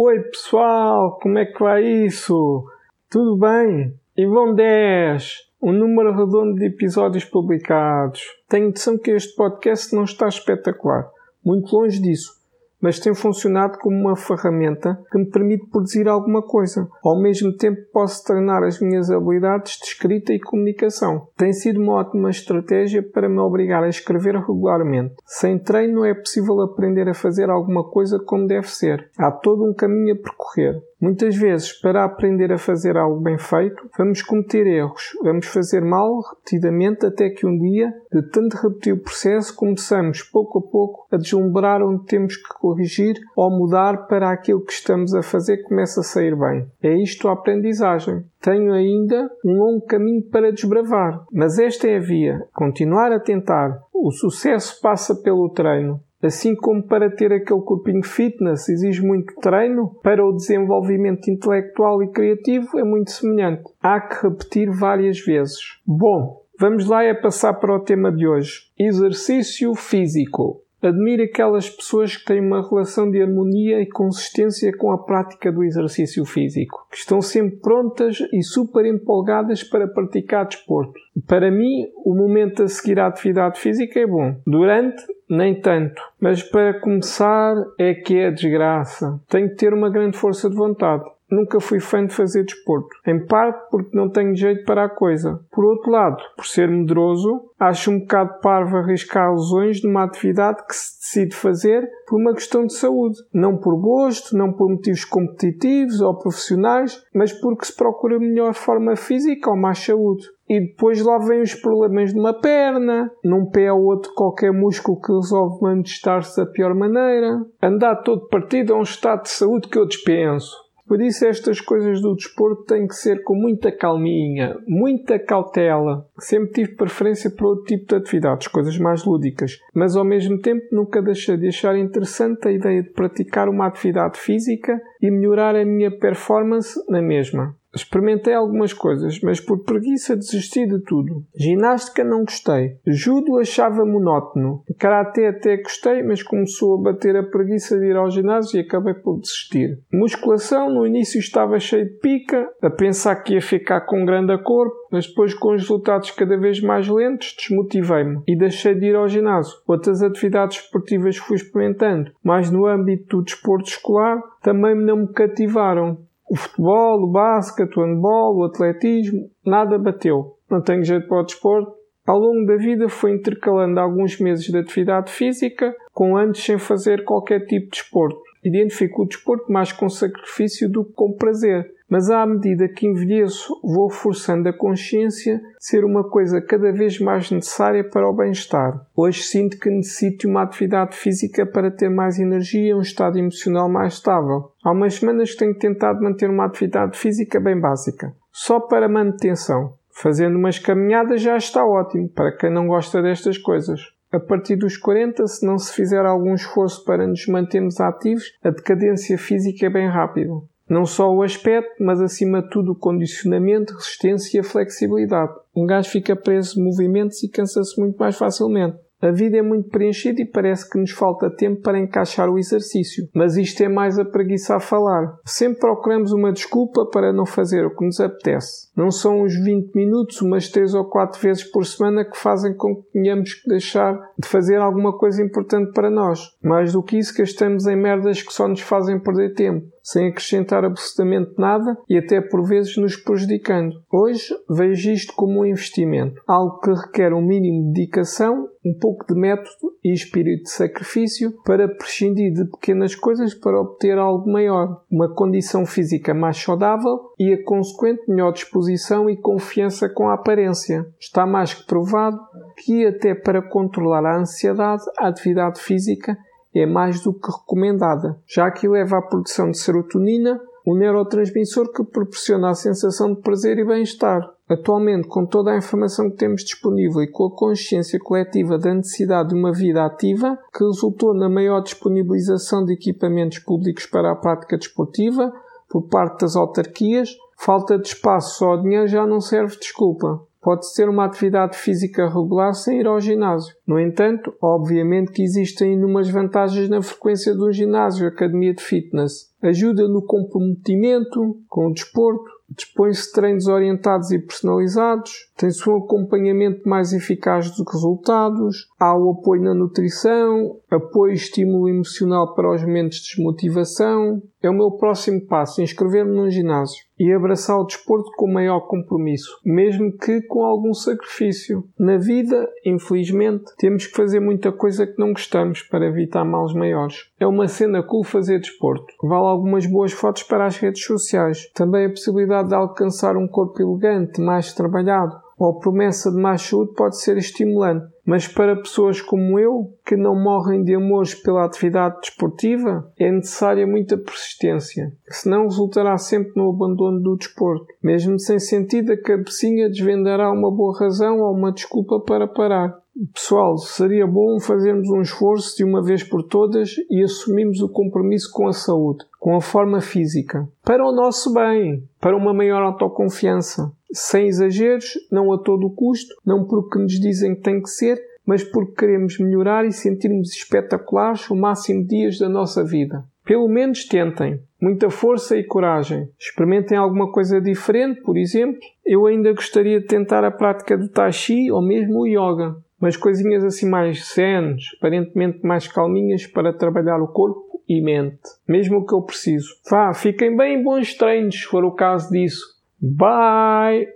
Oi pessoal, como é que vai isso? Tudo bem? E vão 10, um número redondo de episódios publicados. Tenho noção que este podcast não está espetacular, muito longe disso mas tem funcionado como uma ferramenta que me permite produzir alguma coisa. Ao mesmo tempo, posso treinar as minhas habilidades de escrita e comunicação. Tem sido uma ótima estratégia para me obrigar a escrever regularmente. Sem treino, é possível aprender a fazer alguma coisa como deve ser. Há todo um caminho a percorrer. Muitas vezes, para aprender a fazer algo bem feito, vamos cometer erros, vamos fazer mal repetidamente até que um dia, de tanto repetir o processo, começamos pouco a pouco a deslumbrar onde temos que corrigir ou mudar para aquilo que estamos a fazer começa a sair bem. É isto a aprendizagem. Tenho ainda um longo caminho para desbravar, mas esta é a via. Continuar a tentar. O sucesso passa pelo treino. Assim como para ter aquele corpinho fitness exige muito treino, para o desenvolvimento intelectual e criativo é muito semelhante. Há que repetir várias vezes. Bom, vamos lá é passar para o tema de hoje: exercício físico. Admiro aquelas pessoas que têm uma relação de harmonia e consistência com a prática do exercício físico, que estão sempre prontas e super empolgadas para praticar desporto. Para mim, o momento a seguir à atividade física é bom. Durante, nem tanto. Mas para começar, é que é desgraça. Tenho que ter uma grande força de vontade nunca fui fã de fazer desporto. Em parte porque não tenho jeito para a coisa. Por outro lado, por ser medroso, acho um bocado parvo arriscar lesões numa atividade que se decide fazer por uma questão de saúde. Não por gosto, não por motivos competitivos ou profissionais, mas porque se procura melhor forma física ou mais saúde. E depois lá vêm os problemas de uma perna, num pé ou outro qualquer músculo que resolve manifestar-se da pior maneira. Andar todo partido é um estado de saúde que eu dispenso. Por isso, estas coisas do desporto têm que ser com muita calminha, muita cautela. Sempre tive preferência por outro tipo de atividades, coisas mais lúdicas, mas ao mesmo tempo nunca deixei de achar interessante a ideia de praticar uma atividade física e melhorar a minha performance na mesma. Experimentei algumas coisas, mas por preguiça desisti de tudo. Ginástica não gostei. Judo achava monótono. Karate até gostei, mas começou a bater a preguiça de ir ao ginásio e acabei por desistir. Musculação no início estava cheio de pica, a pensar que ia ficar com um grande corpo, mas depois com os resultados cada vez mais lentos desmotivei-me e deixei de ir ao ginásio. Outras atividades esportivas fui experimentando, mas no âmbito do desporto escolar também não me cativaram. O futebol, o basquete, o handball, o atletismo, nada bateu. Não tenho jeito para o desporto. Ao longo da vida fui intercalando alguns meses de atividade física com anos sem fazer qualquer tipo de desporto. Identifico o desporto mais com sacrifício do que com prazer mas à medida que envelheço, vou forçando a consciência ser uma coisa cada vez mais necessária para o bem-estar. Hoje sinto que necessito uma atividade física para ter mais energia e um estado emocional mais estável. Há umas semanas tenho tentado manter uma atividade física bem básica, só para manutenção. Fazendo umas caminhadas já está ótimo, para quem não gosta destas coisas. A partir dos 40, se não se fizer algum esforço para nos mantermos ativos, a decadência física é bem rápida. Não só o aspecto, mas acima de tudo o condicionamento, resistência e a flexibilidade. Um gajo fica preso em movimentos e cansa-se muito mais facilmente. A vida é muito preenchida e parece que nos falta tempo para encaixar o exercício, mas isto é mais a preguiça a falar. Sempre procuramos uma desculpa para não fazer o que nos apetece. Não são os 20 minutos, umas 3 ou 4 vezes por semana que fazem com que tenhamos que deixar de fazer alguma coisa importante para nós. Mais do que isso, gastamos em merdas que só nos fazem perder tempo sem acrescentar absolutamente nada e até por vezes nos prejudicando. Hoje vejo isto como um investimento, algo que requer um mínimo de dedicação, um pouco de método e espírito de sacrifício para prescindir de pequenas coisas para obter algo maior, uma condição física mais saudável e a consequente melhor disposição e confiança com a aparência. Está mais que provado que até para controlar a ansiedade, a atividade física é mais do que recomendada, já que leva à produção de serotonina, o neurotransmissor que proporciona a sensação de prazer e bem-estar. Atualmente, com toda a informação que temos disponível e com a consciência coletiva da necessidade de uma vida ativa, que resultou na maior disponibilização de equipamentos públicos para a prática desportiva por parte das autarquias, falta de espaço só dinheiro já não serve desculpa. Pode ser uma atividade física regular sem ir ao ginásio. No entanto, obviamente que existem inúmeras vantagens na frequência de um ginásio, academia de fitness. Ajuda no comprometimento com o desporto, dispõe-se de treinos orientados e personalizados, tem-se um acompanhamento mais eficaz dos resultados, há o apoio na nutrição, apoio e estímulo emocional para os momentos de desmotivação. É o meu próximo passo, inscrever-me num ginásio e abraçar o desporto com maior compromisso, mesmo que com algum sacrifício. Na vida, infelizmente, temos que fazer muita coisa que não gostamos para evitar males maiores. É uma cena cool fazer desporto. Vale algumas boas fotos para as redes sociais. Também a possibilidade de alcançar um corpo elegante, mais trabalhado, ou promessa de mais saúde pode ser estimulante. Mas para pessoas como eu, que não morrem de amores pela atividade desportiva, é necessária muita persistência, senão resultará sempre no abandono do desporto. Mesmo sem sentido, a cabecinha desvendará uma boa razão ou uma desculpa para parar. Pessoal, seria bom fazermos um esforço de uma vez por todas e assumirmos o compromisso com a saúde, com a forma física, para o nosso bem, para uma maior autoconfiança sem exageros, não a todo custo, não porque nos dizem que tem que ser, mas porque queremos melhorar e sentirmos espetaculares o máximo de dias da nossa vida. Pelo menos tentem. Muita força e coragem. Experimentem alguma coisa diferente, por exemplo. Eu ainda gostaria de tentar a prática do Tai Chi ou mesmo o Yoga. Mas coisinhas assim mais zen, aparentemente mais calminhas para trabalhar o corpo e mente. Mesmo o que eu preciso. Vá, fiquem bem bons treinos, se for o caso disso. Bye!